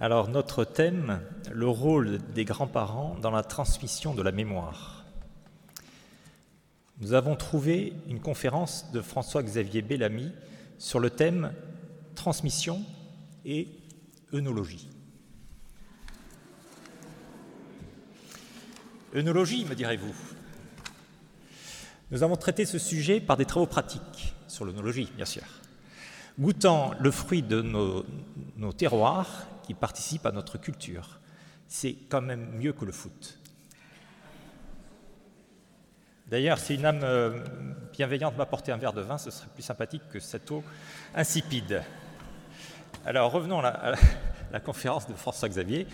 Alors notre thème, le rôle des grands-parents dans la transmission de la mémoire. Nous avons trouvé une conférence de François-Xavier Bellamy sur le thème transmission et œnologie. Œnologie, me direz-vous. Nous avons traité ce sujet par des travaux pratiques sur l'œnologie, bien sûr, goûtant le fruit de nos, nos terroirs qui participent à notre culture. C'est quand même mieux que le foot. D'ailleurs, si une âme euh, bienveillante m'apportait un verre de vin, ce serait plus sympathique que cette eau insipide. Alors revenons à la, conférence de François Xavier,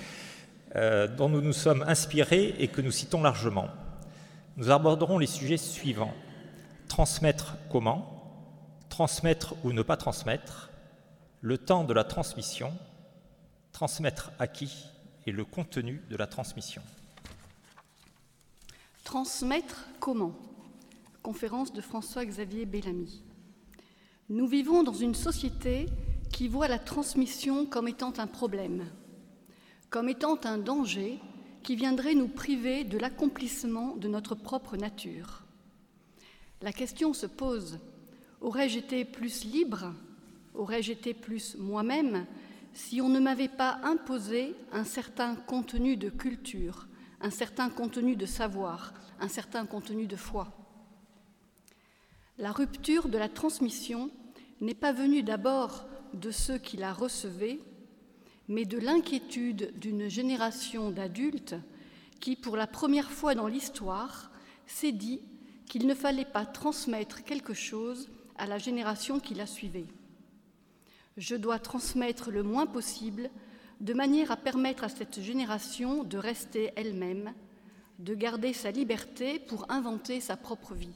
euh, dont nous nous sommes inspirés et que nous citons largement. Nous aborderons les sujets suivants. Transmettre comment? Transmettre ou ne pas transmettre? Le temps de la transmission Transmettre à qui Et le contenu de la transmission. Transmettre comment? Conférence de François-Xavier Bellamy. Nous vivons dans une société qui voit la transmission comme étant un problème, comme étant un danger qui viendrait nous priver de l'accomplissement de notre propre nature. La question se pose, aurais-je été plus libre, aurais-je été plus moi-même si on ne m'avait pas imposé un certain contenu de culture, un certain contenu de savoir, un certain contenu de foi La rupture de la transmission n'est pas venue d'abord de ceux qui la recevaient, mais de l'inquiétude d'une génération d'adultes qui, pour la première fois dans l'histoire, s'est dit qu'il ne fallait pas transmettre quelque chose à la génération qui la suivait. Je dois transmettre le moins possible, de manière à permettre à cette génération de rester elle-même, de garder sa liberté pour inventer sa propre vie.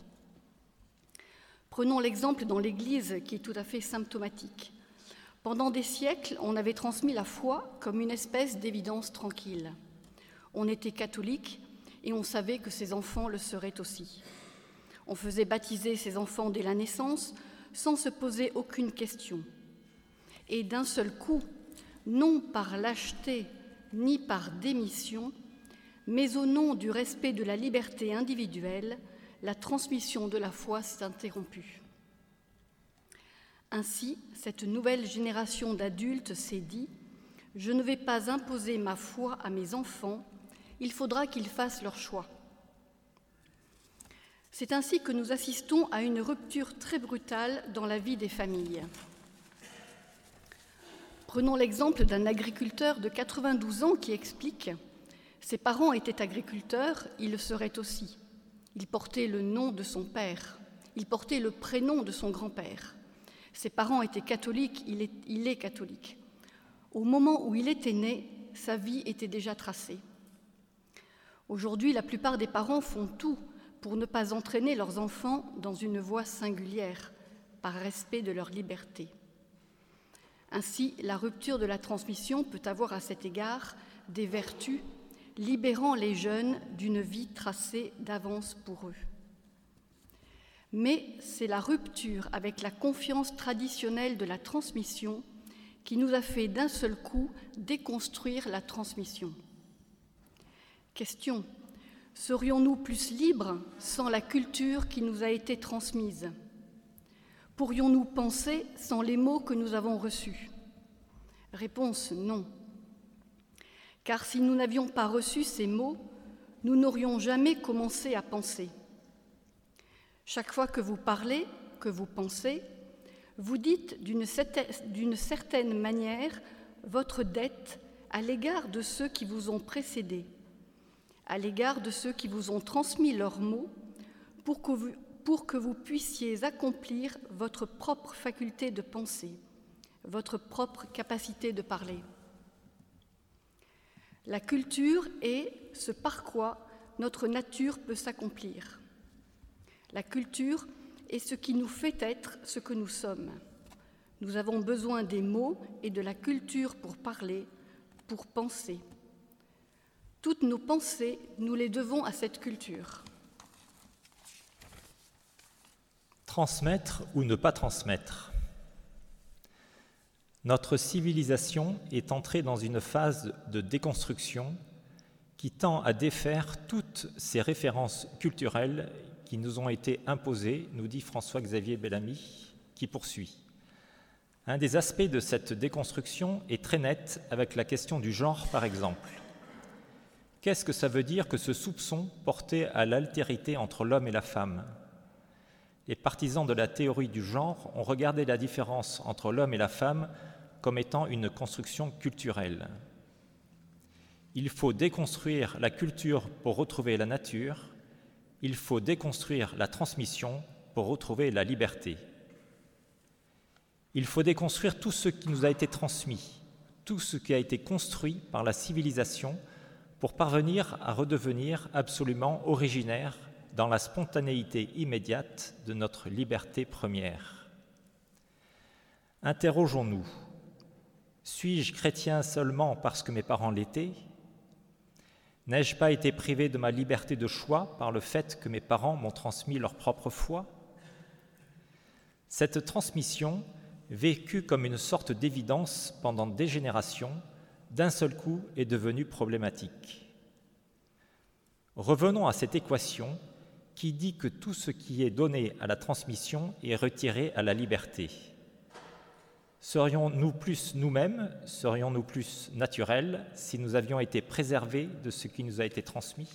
Prenons l'exemple dans l'Église qui est tout à fait symptomatique. Pendant des siècles, on avait transmis la foi comme une espèce d'évidence tranquille. On était catholique et on savait que ses enfants le seraient aussi. On faisait baptiser ses enfants dès la naissance sans se poser aucune question. Et d'un seul coup, non par lâcheté ni par démission, mais au nom du respect de la liberté individuelle, la transmission de la foi s'est interrompue. Ainsi, cette nouvelle génération d'adultes s'est dit Je ne vais pas imposer ma foi à mes enfants, il faudra qu'ils fassent leur choix. C'est ainsi que nous assistons à une rupture très brutale dans la vie des familles. Prenons l'exemple d'un agriculteur de 92 ans qui explique Ses parents étaient agriculteurs, il le serait aussi. Il portait le nom de son père, il portait le prénom de son grand-père. Ses parents étaient catholiques, il est, il est catholique. Au moment où il était né, sa vie était déjà tracée. Aujourd'hui, la plupart des parents font tout pour ne pas entraîner leurs enfants dans une voie singulière, par respect de leur liberté. Ainsi, la rupture de la transmission peut avoir à cet égard des vertus, libérant les jeunes d'une vie tracée d'avance pour eux mais c'est la rupture avec la confiance traditionnelle de la transmission qui nous a fait d'un seul coup déconstruire la transmission. Question. Serions-nous plus libres sans la culture qui nous a été transmise? Pourrions-nous penser sans les mots que nous avons reçus? Réponse non. Car si nous n'avions pas reçu ces mots, nous n'aurions jamais commencé à penser. Chaque fois que vous parlez, que vous pensez, vous dites d'une certaine manière votre dette à l'égard de ceux qui vous ont précédé, à l'égard de ceux qui vous ont transmis leurs mots, pour que vous, pour que vous puissiez accomplir votre propre faculté de penser, votre propre capacité de parler. La culture est ce par quoi notre nature peut s'accomplir. La culture est ce qui nous fait être ce que nous sommes. Nous avons besoin des mots et de la culture pour parler, pour penser. Toutes nos pensées, nous les devons à cette culture. Transmettre ou ne pas transmettre Notre civilisation est entrée dans une phase de déconstruction qui tend à défaire toutes ces références culturelles qui nous ont été imposées, nous dit François-Xavier Bellamy, qui poursuit. Un des aspects de cette déconstruction est très net avec la question du genre, par exemple. Qu'est-ce que ça veut dire que ce soupçon porté à l'altérité entre l'homme et la femme? Les partisans de la théorie du genre ont regardé la différence entre l'homme et la femme comme étant une construction culturelle. Il faut déconstruire la culture pour retrouver la nature, il faut déconstruire la transmission pour retrouver la liberté. Il faut déconstruire tout ce qui nous a été transmis, tout ce qui a été construit par la civilisation pour parvenir à redevenir absolument originaire dans la spontanéité immédiate de notre liberté première. Interrogeons-nous, suis-je chrétien seulement parce que mes parents l'étaient? N'ai-je pas été privé de ma liberté de choix par le fait que mes parents m'ont transmis leur propre foi? Cette transmission, vécue comme une sorte d'évidence pendant des générations, d'un seul coup est devenue problématique. Revenons à cette équation qui dit que tout ce qui est donné à la transmission est retiré à la liberté. Serions-nous plus nous-mêmes, serions-nous plus naturels si nous avions été préservés de ce qui nous a été transmis?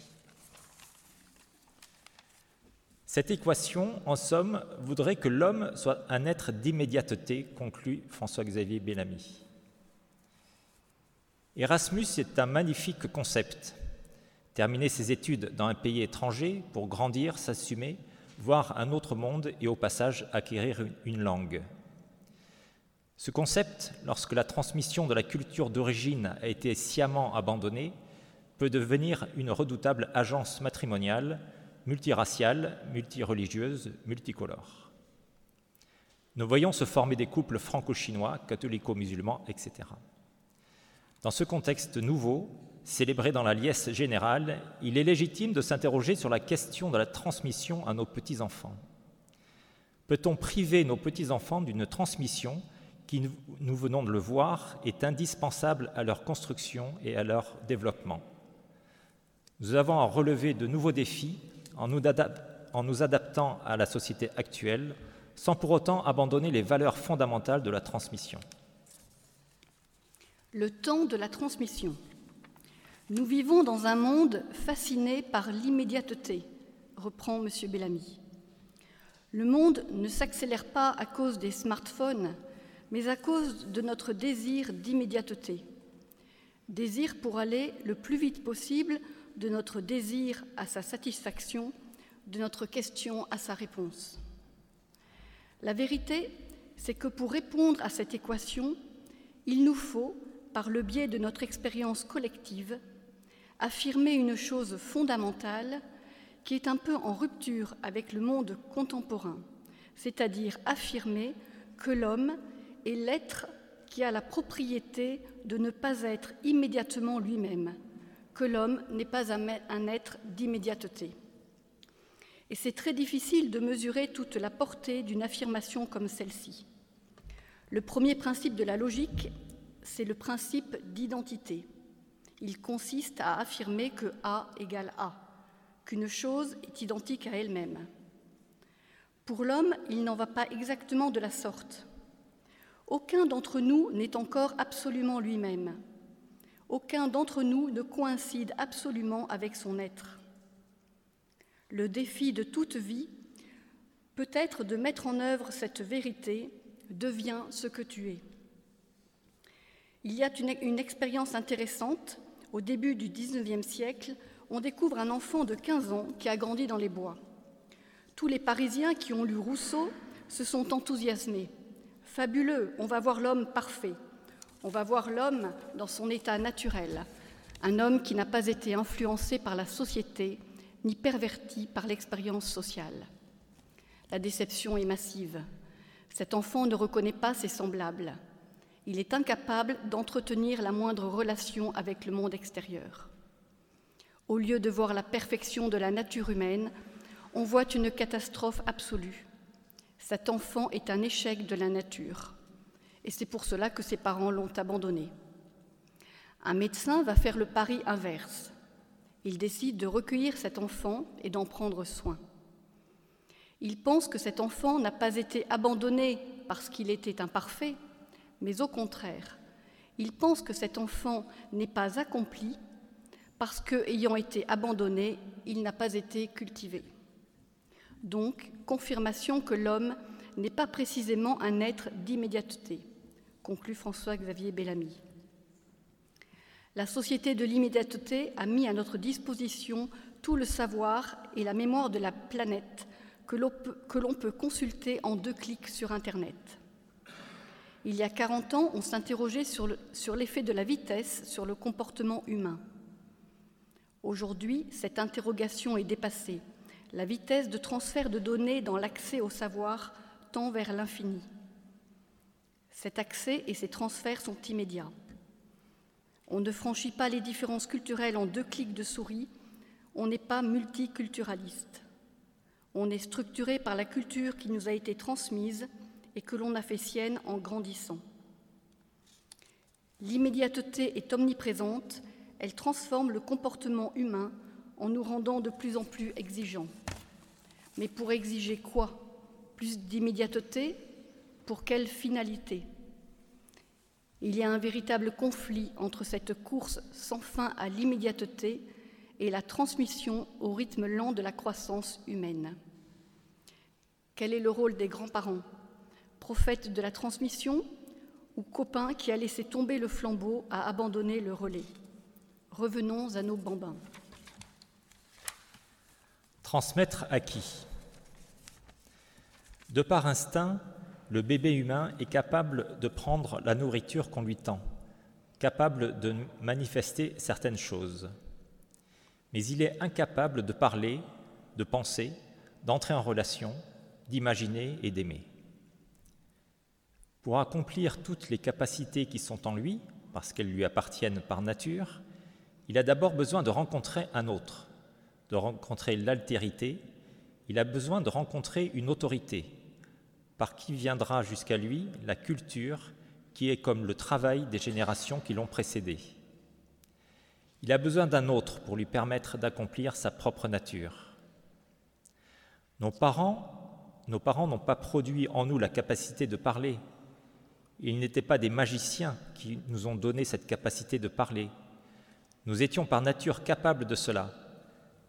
Cette équation, en somme, voudrait que l'homme soit un être d'immédiateté, conclut François-Xavier Bellamy. Erasmus est un magnifique concept. Terminer ses études dans un pays étranger pour grandir, s'assumer, voir un autre monde et au passage acquérir une langue. Ce concept, lorsque la transmission de la culture d'origine a été sciemment abandonnée, peut devenir une redoutable agence matrimoniale, multiraciale, multireligieuse, multicolore. Nous voyons se former des couples franco-chinois, catholico-musulmans, etc. Dans ce contexte nouveau, célébré dans la liesse générale, il est légitime de s'interroger sur la question de la transmission à nos petits-enfants. Peut-on priver nos petits-enfants d'une transmission qui, nous venons de le voir, est indispensable à leur construction et à leur développement? Nous avons à relever de nouveaux défis en nous, adaptant à la société actuelle, sans pour autant abandonner les valeurs fondamentales de la transmission. Le temps de la transmission. Nous vivons dans un monde fasciné par l'immédiateté, reprend M. Bellamy. Le monde ne s'accélère pas à cause des smartphones, mais à cause de notre désir d'immédiateté. Désir pour aller le plus vite possible de notre désir à sa satisfaction, de notre question à sa réponse. La vérité, c'est que pour répondre à cette équation, il nous faut, par le biais de notre expérience collective, affirmer une chose fondamentale qui est un peu en rupture avec le monde contemporain, c'est-à-dire affirmer que l'homme est l'être qui a la propriété de ne pas être immédiatement lui-même, que l'homme n'est pas un être d'immédiateté. Et c'est très difficile de mesurer toute la portée d'une affirmation comme celle-ci. Le premier principe de la logique c'est le principe d'identité. Il consiste à affirmer que A égale A, qu'une chose est identique à elle-même. Pour l'homme, il n'en va pas exactement de la sorte. Aucun d'entre nous n'est encore absolument lui-même. Aucun d'entre nous ne coïncide absolument avec son être. Le défi de toute vie peut être de mettre en œuvre cette vérité, deviens ce que tu es. Il y a une, expérience intéressante. Au début du XIXe siècle, on découvre un enfant de 15 ans qui a grandi dans les bois. Tous les Parisiens qui ont lu Rousseau se sont enthousiasmés. Fabuleux, on va voir l'homme parfait. On va voir l'homme dans son état naturel, un homme qui n'a pas été influencé par la société ni perverti par l'expérience sociale. La déception est massive. Cet enfant ne reconnaît pas ses semblables. Il est incapable d'entretenir la moindre relation avec le monde extérieur. Au lieu de voir la perfection de la nature humaine, on voit une catastrophe absolue. Cet enfant est un échec de la nature. et c'est pour cela que ses parents l'ont abandonné. Un médecin va faire le pari inverse. Il décide de recueillir cet enfant et d'en prendre soin. Il pense que cet enfant n'a pas été abandonné parce qu'il était imparfait, mais au contraire, il pense que cet enfant n'est pas accompli parce que, ayant été abandonné, il n'a pas été cultivé. Donc, confirmation que l'homme n'est pas précisément un être d'immédiateté, conclut François-Xavier Bellamy. La société de l'immédiateté a mis à notre disposition tout le savoir et la mémoire de la planète que l'on peut, consulter en deux clics sur Internet. Il y a 40 ans, on s'interrogeait sur l'effet de la vitesse sur le comportement humain. Aujourd'hui, cette interrogation est dépassée. La vitesse de transfert de données dans l'accès au savoir tend vers l'infini. Cet accès et ces transferts sont immédiats. On ne franchit pas les différences culturelles en deux clics de souris, on n'est pas multiculturaliste. On est structuré par la culture qui nous a été transmise et que l'on a fait sienne en grandissant. L'immédiateté est omniprésente, elle transforme le comportement humain en nous rendant de plus en plus exigeants. Mais pour exiger quoi? Plus d'immédiateté? Pour quelle finalité? Il y a un véritable conflit entre cette course sans fin à l'immédiateté et la transmission au rythme lent de la croissance humaine. Quel est le rôle des grands-parents? Prophètes de la transmission ou copains qui a laissé tomber le flambeau, a abandonné le relais Revenons à nos bambins. Transmettre à qui? De par instinct, le bébé humain est capable de prendre la nourriture qu'on lui tend, capable de manifester certaines choses. Mais il est incapable de parler, de penser, d'entrer en relation, d'imaginer et d'aimer. Pour accomplir toutes les capacités qui sont en lui, parce qu'elles lui appartiennent par nature, il a d'abord besoin de rencontrer un autre, de rencontrer l'altérité, il a besoin de rencontrer une autorité, par qui viendra jusqu'à lui la culture qui est comme le travail des générations qui l'ont précédé. Il a besoin d'un autre pour lui permettre d'accomplir sa propre nature. Nos parents, nos parents n'ont pas produit en nous la capacité de parler. Ils n'étaient pas des magiciens qui nous ont donné cette capacité de parler. Nous étions par nature capables de cela,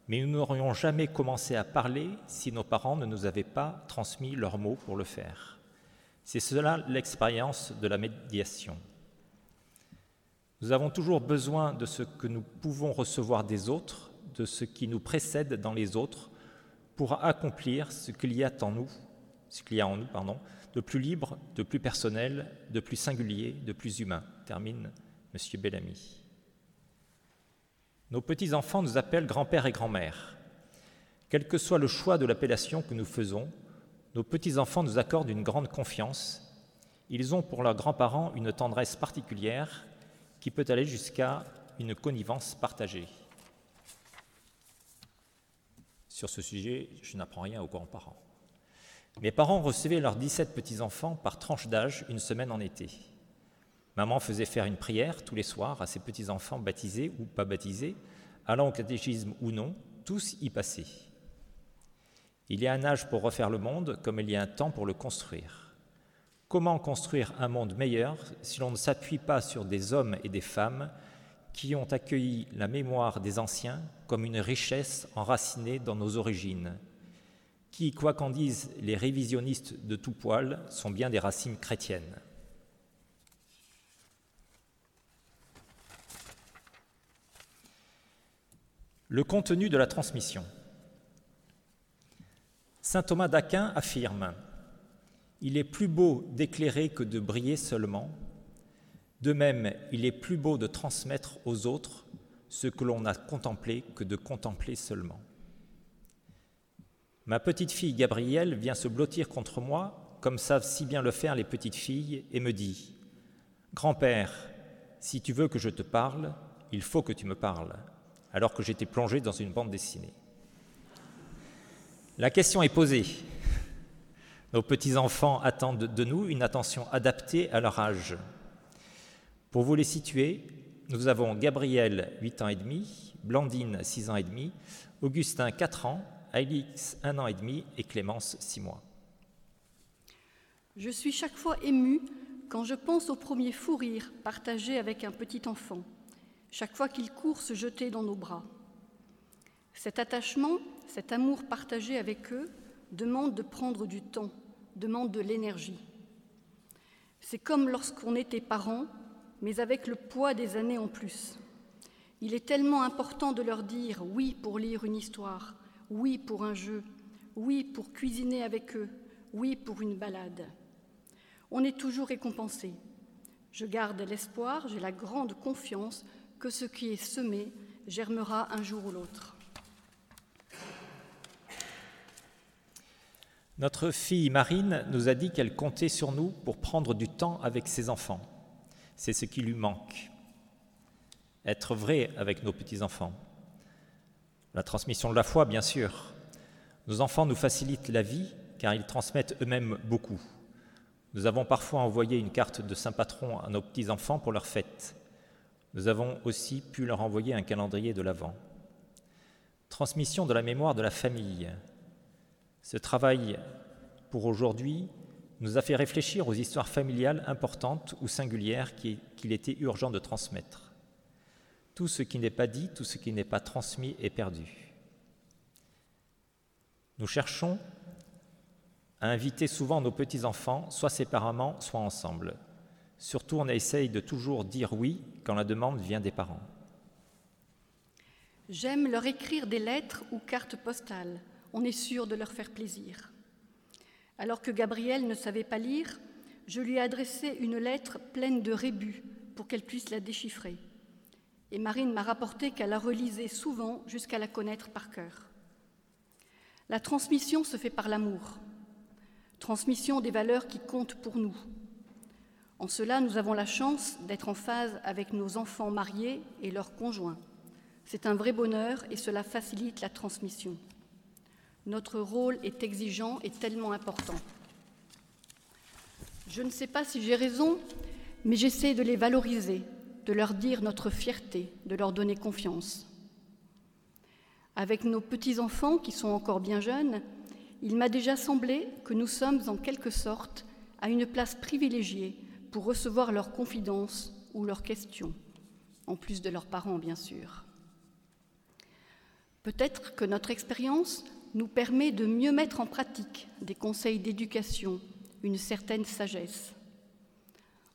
mais nous n'aurions jamais commencé à parler si nos parents ne nous avaient pas transmis leurs mots pour le faire. C'est cela l'expérience de la médiation. Nous avons toujours besoin de ce que nous pouvons recevoir des autres, de ce qui nous précède dans les autres, pour accomplir ce qu'il y a en nous, ce qu'il y a en nous, pardon, de plus libre, de plus personnel, de plus singulier, de plus humain. Termine M. Bellamy. Nos petits-enfants nous appellent grand-père et grand-mère. Quel que soit le choix de l'appellation que nous faisons, nos petits-enfants nous accordent une grande confiance. Ils ont pour leurs grands-parents une tendresse particulière qui peut aller jusqu'à une connivence partagée. Sur ce sujet, je n'apprends rien aux grands-parents. Mes parents recevaient leurs 17 petits-enfants par tranche d'âge une semaine en été. Maman faisait faire une prière tous les soirs à ses petits-enfants baptisés ou pas baptisés, allant au catéchisme ou non, tous y passaient. Il y a un âge pour refaire le monde comme il y a un temps pour le construire. Comment construire un monde meilleur si l'on ne s'appuie pas sur des hommes et des femmes qui ont accueilli la mémoire des anciens comme une richesse enracinée dans nos origines, qui, quoi qu'en disent les révisionnistes de tout poil, sont bien des racines chrétiennes. Le contenu de la transmission. Saint Thomas d'Aquin affirme Il est plus beau d'éclairer que de briller seulement. De même, il est plus beau de transmettre aux autres ce que l'on a contemplé que de contempler seulement. Ma petite fille Gabrielle vient se blottir contre moi, comme savent si bien le faire les petites filles, et me dit Grand-père, si tu veux que je te parle, il faut que tu me parles alors que j'étais plongé dans une bande dessinée. La question est posée. Nos petits-enfants attendent de nous une attention adaptée à leur âge. Pour vous les situer, nous avons Gabriel, 8 ans et demi, Blandine, 6 ans et demi, Augustin, 4 ans, Alix, 1 an et demi et Clémence, 6 mois. Je suis chaque fois émue quand je pense au premier fou rire partagé avec un petit enfant, chaque fois qu'il court se jeter dans nos bras. Cet attachement, cet amour partagé avec eux demande de prendre du temps, demande de l'énergie. C'est comme lorsqu'on était parent, mais avec le poids des années en plus. Il est tellement important de leur dire oui pour lire une histoire, oui pour un jeu, oui pour cuisiner avec eux, oui pour une balade. On est toujours récompensé. Je garde l'espoir, j'ai la grande confiance que ce qui est semé germera un jour ou l'autre. Notre fille Marine nous a dit qu'elle comptait sur nous pour prendre du temps avec ses enfants. C'est ce qui lui manque. Être vrai avec nos petits-enfants. La transmission de la foi, bien sûr. Nos enfants nous facilitent la vie car ils transmettent eux-mêmes beaucoup. Nous avons parfois envoyé une carte de Saint-Patron à nos petits-enfants pour leur fête. Nous avons aussi pu leur envoyer un calendrier de l'Avent. Transmission de la mémoire de la famille. Ce travail pour aujourd'hui nous a fait réfléchir aux histoires familiales importantes ou singulières qu'il était urgent de transmettre. Tout ce qui n'est pas dit, tout ce qui n'est pas transmis est perdu. Nous cherchons à inviter souvent nos petits-enfants, soit séparément, soit ensemble. Surtout, on essaye de toujours dire oui quand la demande vient des parents. J'aime leur écrire des lettres ou cartes postales on est sûr de leur faire plaisir. Alors que Gabrielle ne savait pas lire, je lui ai adressé une lettre pleine de rébus pour qu'elle puisse la déchiffrer. Et Marine m'a rapporté qu'elle la relisait souvent jusqu'à la connaître par cœur. La transmission se fait par l'amour, transmission des valeurs qui comptent pour nous. En cela, nous avons la chance d'être en phase avec nos enfants mariés et leurs conjoints. C'est un vrai bonheur et cela facilite la transmission. Notre rôle est exigeant et tellement important. Je ne sais pas si j'ai raison, mais j'essaie de les valoriser, de leur dire notre fierté, de leur donner confiance. Avec nos petits-enfants qui sont encore bien jeunes, il m'a déjà semblé que nous sommes en quelque sorte à une place privilégiée pour recevoir leurs confidences ou leurs questions, en plus de leurs parents bien sûr. Peut-être que notre expérience nous permet de mieux mettre en pratique des conseils d'éducation, une certaine sagesse.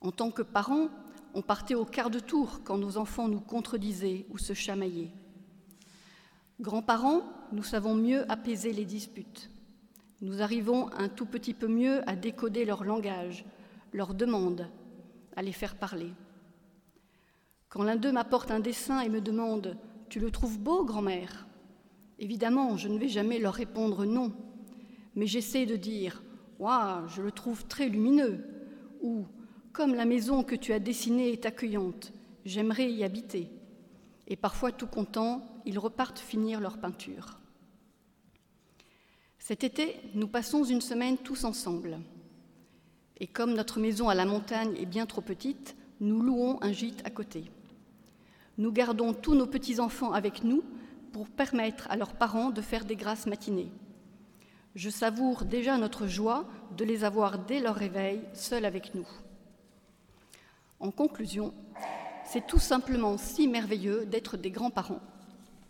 En tant que parents, on partait au quart de tour quand nos enfants nous contredisaient ou se chamaillaient. Grands-parents, nous savons mieux apaiser les disputes. Nous arrivons un tout petit peu mieux à décoder leur langage, leurs demandes, à les faire parler. Quand l'un d'eux m'apporte un dessin et me demande Tu le trouves beau, grand-mère? Évidemment, je ne vais jamais leur répondre non, mais j'essaie de dire Waouh, je le trouve très lumineux ou Comme la maison que tu as dessinée est accueillante, j'aimerais y habiter. Et parfois, tout contents, ils repartent finir leur peinture. Cet été, nous passons une semaine tous ensemble. Et comme notre maison à la montagne est bien trop petite, nous louons un gîte à côté. Nous gardons tous nos petits-enfants avec nous pour permettre à leurs parents de faire des grâces matinées. Je savoure déjà notre joie de les avoir dès leur réveil seuls avec nous. En conclusion, c'est tout simplement si merveilleux d'être des grands-parents.